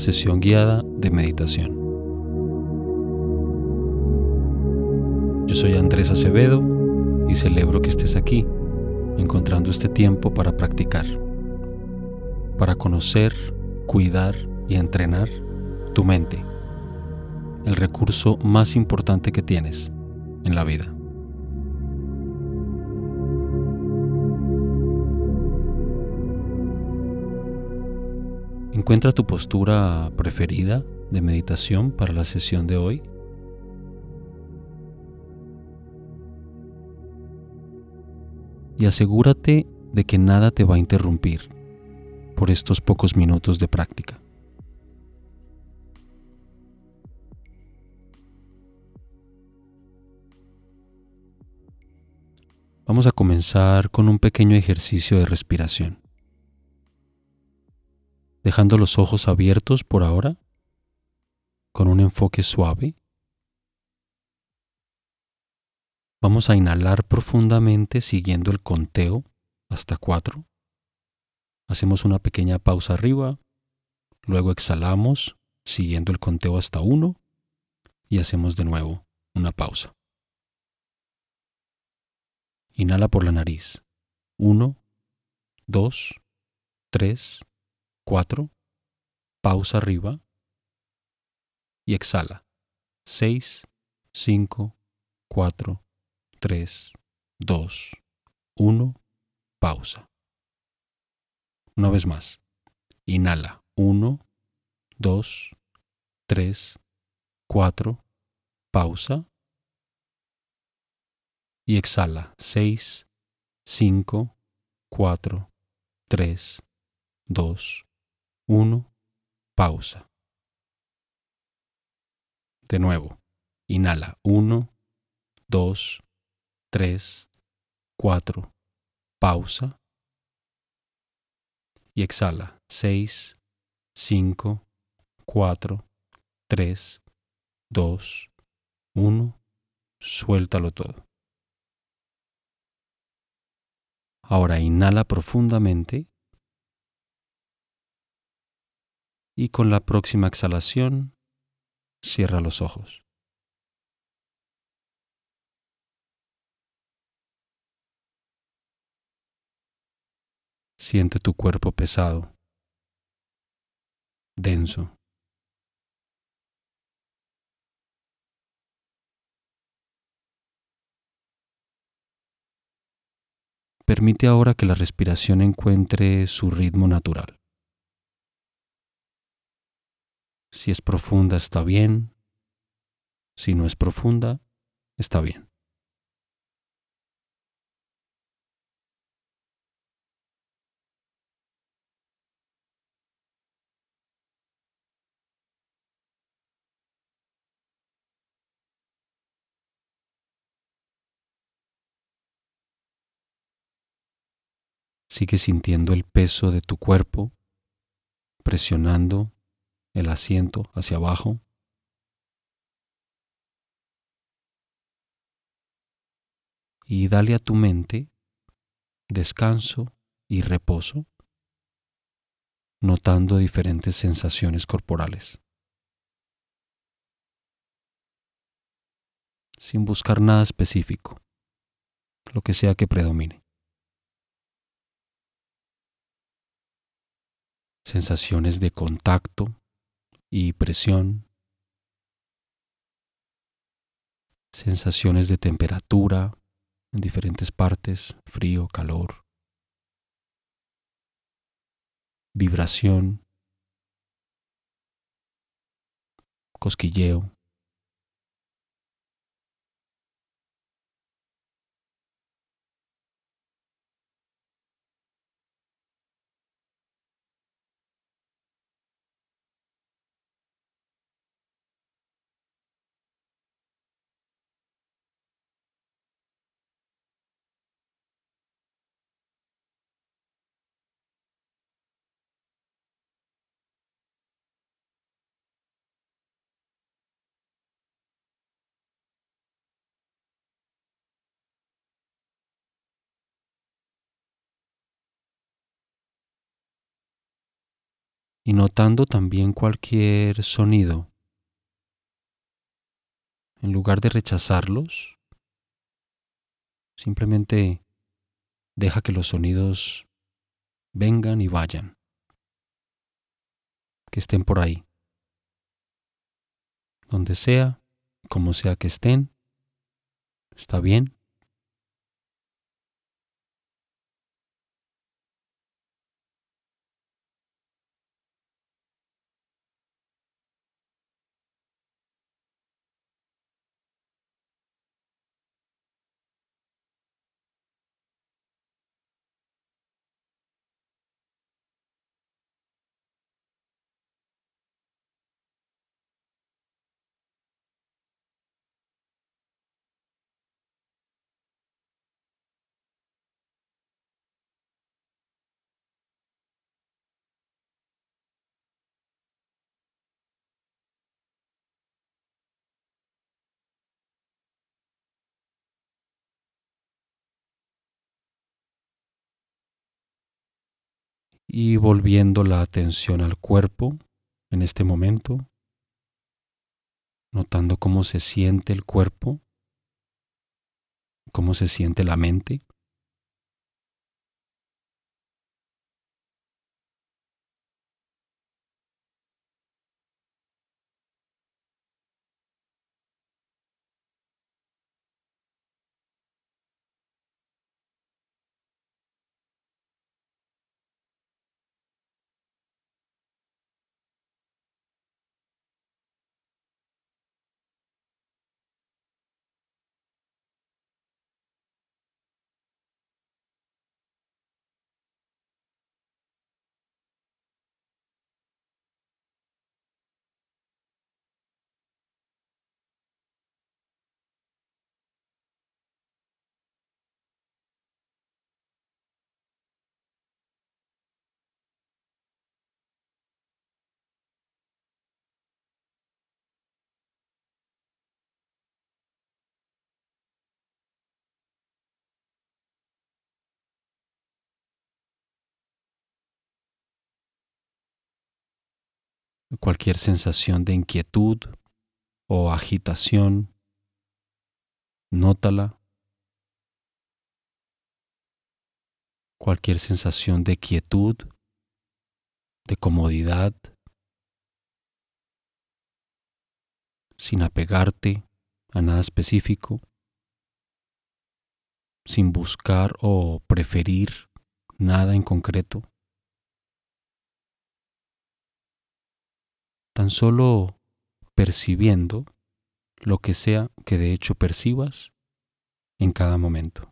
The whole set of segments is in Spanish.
sesión guiada de meditación. Yo soy Andrés Acevedo y celebro que estés aquí, encontrando este tiempo para practicar, para conocer, cuidar y entrenar tu mente, el recurso más importante que tienes en la vida. Encuentra tu postura preferida de meditación para la sesión de hoy. Y asegúrate de que nada te va a interrumpir por estos pocos minutos de práctica. Vamos a comenzar con un pequeño ejercicio de respiración dejando los ojos abiertos por ahora, con un enfoque suave. Vamos a inhalar profundamente siguiendo el conteo hasta cuatro. Hacemos una pequeña pausa arriba, luego exhalamos siguiendo el conteo hasta uno y hacemos de nuevo una pausa. Inhala por la nariz. Uno, dos, tres, 4, pausa arriba y exhala. 6, 5, 4, 3, 2, 1, pausa. Una vez más. Inhala. 1, 2, 3, 4, pausa. Y exhala. 6, 5, 4, 3, 2, 1, pausa. De nuevo, inhala 1, 2, 3, 4, pausa. Y exhala 6, 5, 4, 3, 2, 1, suéltalo todo. Ahora inhala profundamente y con la próxima exhalación cierra los ojos. Siente tu cuerpo pesado, denso. Permite ahora que la respiración encuentre su ritmo natural. Si es profunda, está bien. Si no es profunda, está bien. Sigue sintiendo el peso de tu cuerpo presionando el asiento hacia abajo. Y dale a tu mente descanso y reposo, notando diferentes sensaciones corporales. Sin buscar nada específico, lo que sea que predomine. Sensaciones de contacto y presión, sensaciones de temperatura en diferentes partes, frío, calor, vibración, cosquilleo. Y notando también cualquier sonido. En lugar de rechazarlos, simplemente deja que los sonidos vengan y vayan, que estén por ahí. Donde sea, como sea que estén, está bien. Y volviendo la atención al cuerpo en este momento, notando cómo se siente el cuerpo, cómo se siente la mente. Cualquier sensación de inquietud o agitación, nótala. Cualquier sensación de quietud, de comodidad, sin apegarte a nada específico, sin buscar o preferir nada en concreto. Tan solo percibiendo lo que sea que de hecho percibas en cada momento.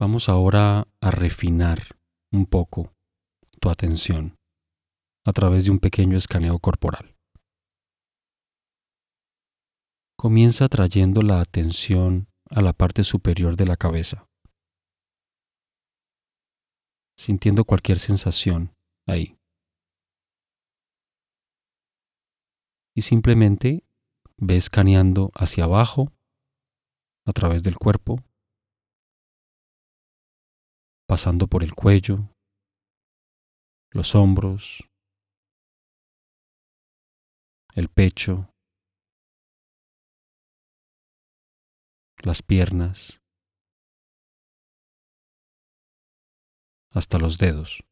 Vamos ahora a refinar un poco tu atención a través de un pequeño escaneo corporal. Comienza trayendo la atención a la parte superior de la cabeza, sintiendo cualquier sensación ahí. Y simplemente ve escaneando hacia abajo, a través del cuerpo, pasando por el cuello, los hombros, el pecho, las piernas, hasta los dedos.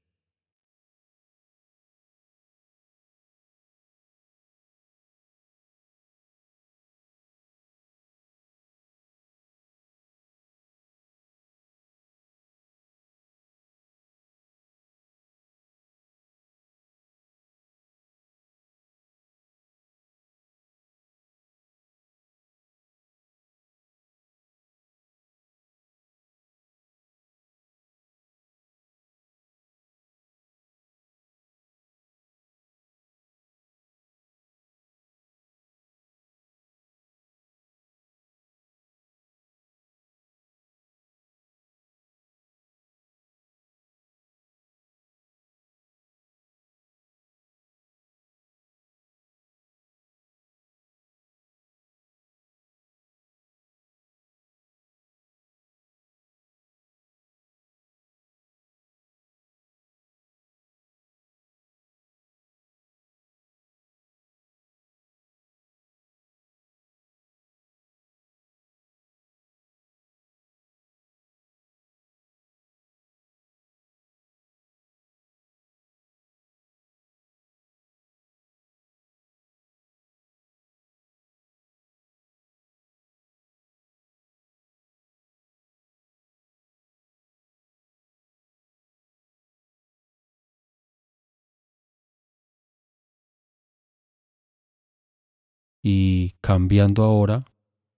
Y cambiando ahora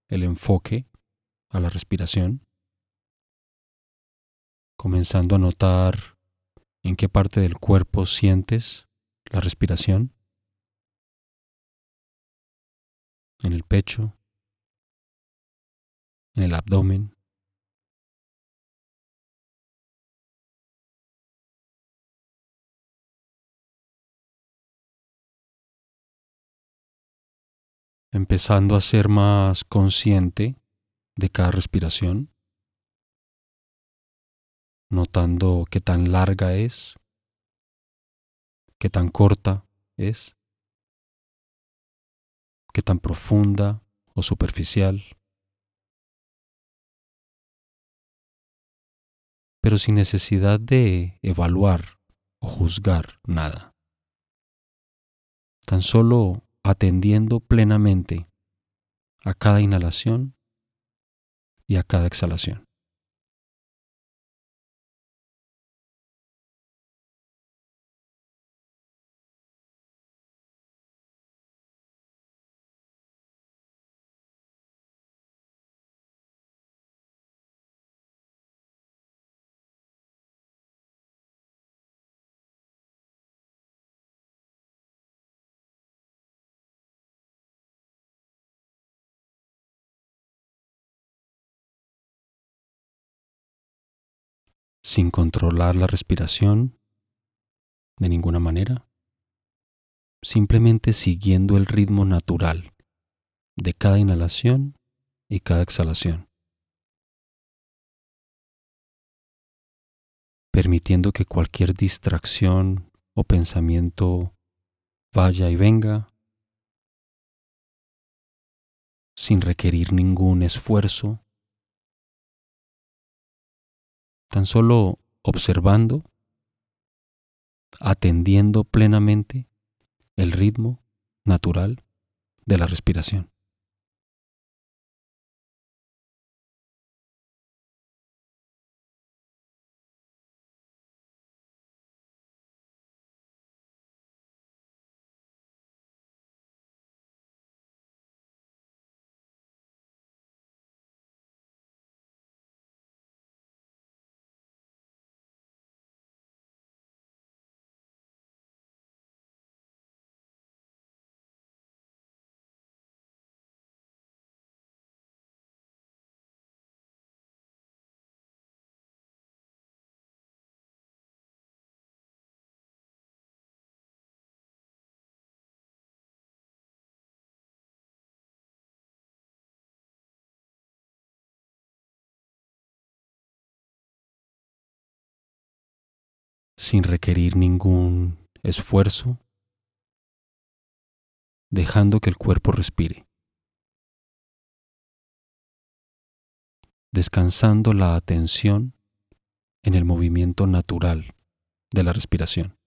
el enfoque a la respiración, comenzando a notar en qué parte del cuerpo sientes la respiración, en el pecho, en el abdomen, empezando a ser más consciente de cada respiración, notando qué tan larga es, qué tan corta es, qué tan profunda o superficial, pero sin necesidad de evaluar o juzgar nada. Tan solo atendiendo plenamente a cada inhalación y a cada exhalación. Sin controlar la respiración de ninguna manera, simplemente siguiendo el ritmo natural de cada inhalación y cada exhalación, permitiendo que cualquier distracción o pensamiento vaya y venga sin requerir ningún esfuerzo tan solo observando, atendiendo plenamente el ritmo natural de la respiración. Sin requerir ningún esfuerzo, dejando que el cuerpo respire, descansando la atención en el movimiento natural de la respiración.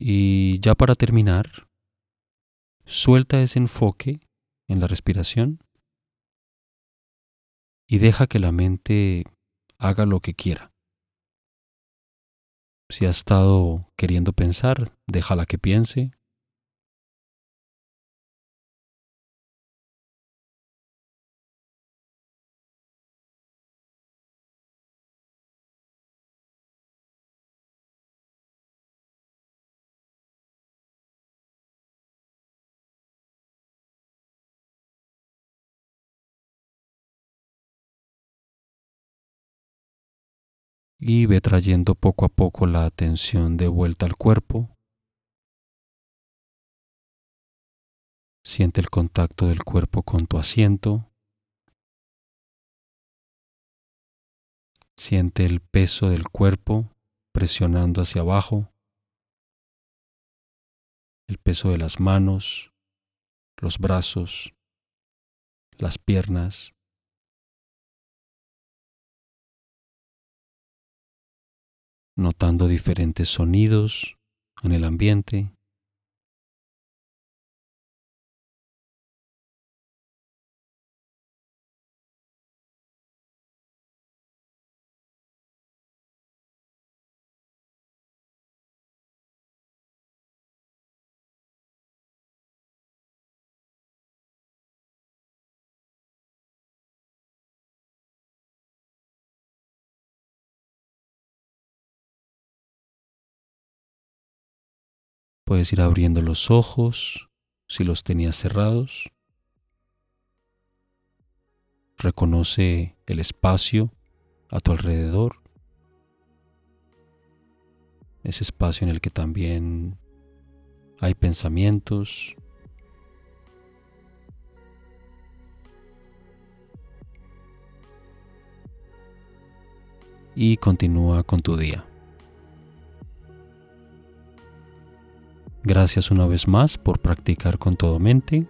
Y ya para terminar, suelta ese enfoque en la respiración y deja que la mente haga lo que quiera. Si ha estado queriendo pensar, déjala que piense. Y ve trayendo poco a poco la atención de vuelta al cuerpo. Siente el contacto del cuerpo con tu asiento. Siente el peso del cuerpo presionando hacia abajo. El peso de las manos, los brazos, las piernas. Notando diferentes sonidos en el ambiente. Puedes ir abriendo los ojos si los tenías cerrados. Reconoce el espacio a tu alrededor. Ese espacio en el que también hay pensamientos. Y continúa con tu día. Gracias una vez más por practicar con todo mente.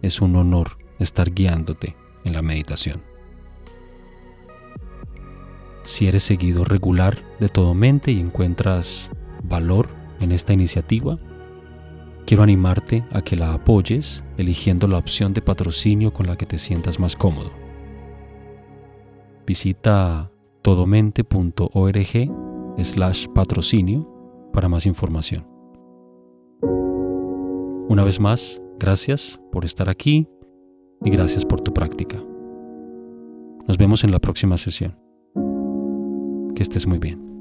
Es un honor estar guiándote en la meditación. Si eres seguidor regular de todo mente y encuentras valor en esta iniciativa, quiero animarte a que la apoyes eligiendo la opción de patrocinio con la que te sientas más cómodo. Visita todomente.org slash patrocinio para más información. Una vez más, gracias por estar aquí y gracias por tu práctica. Nos vemos en la próxima sesión. Que estés muy bien.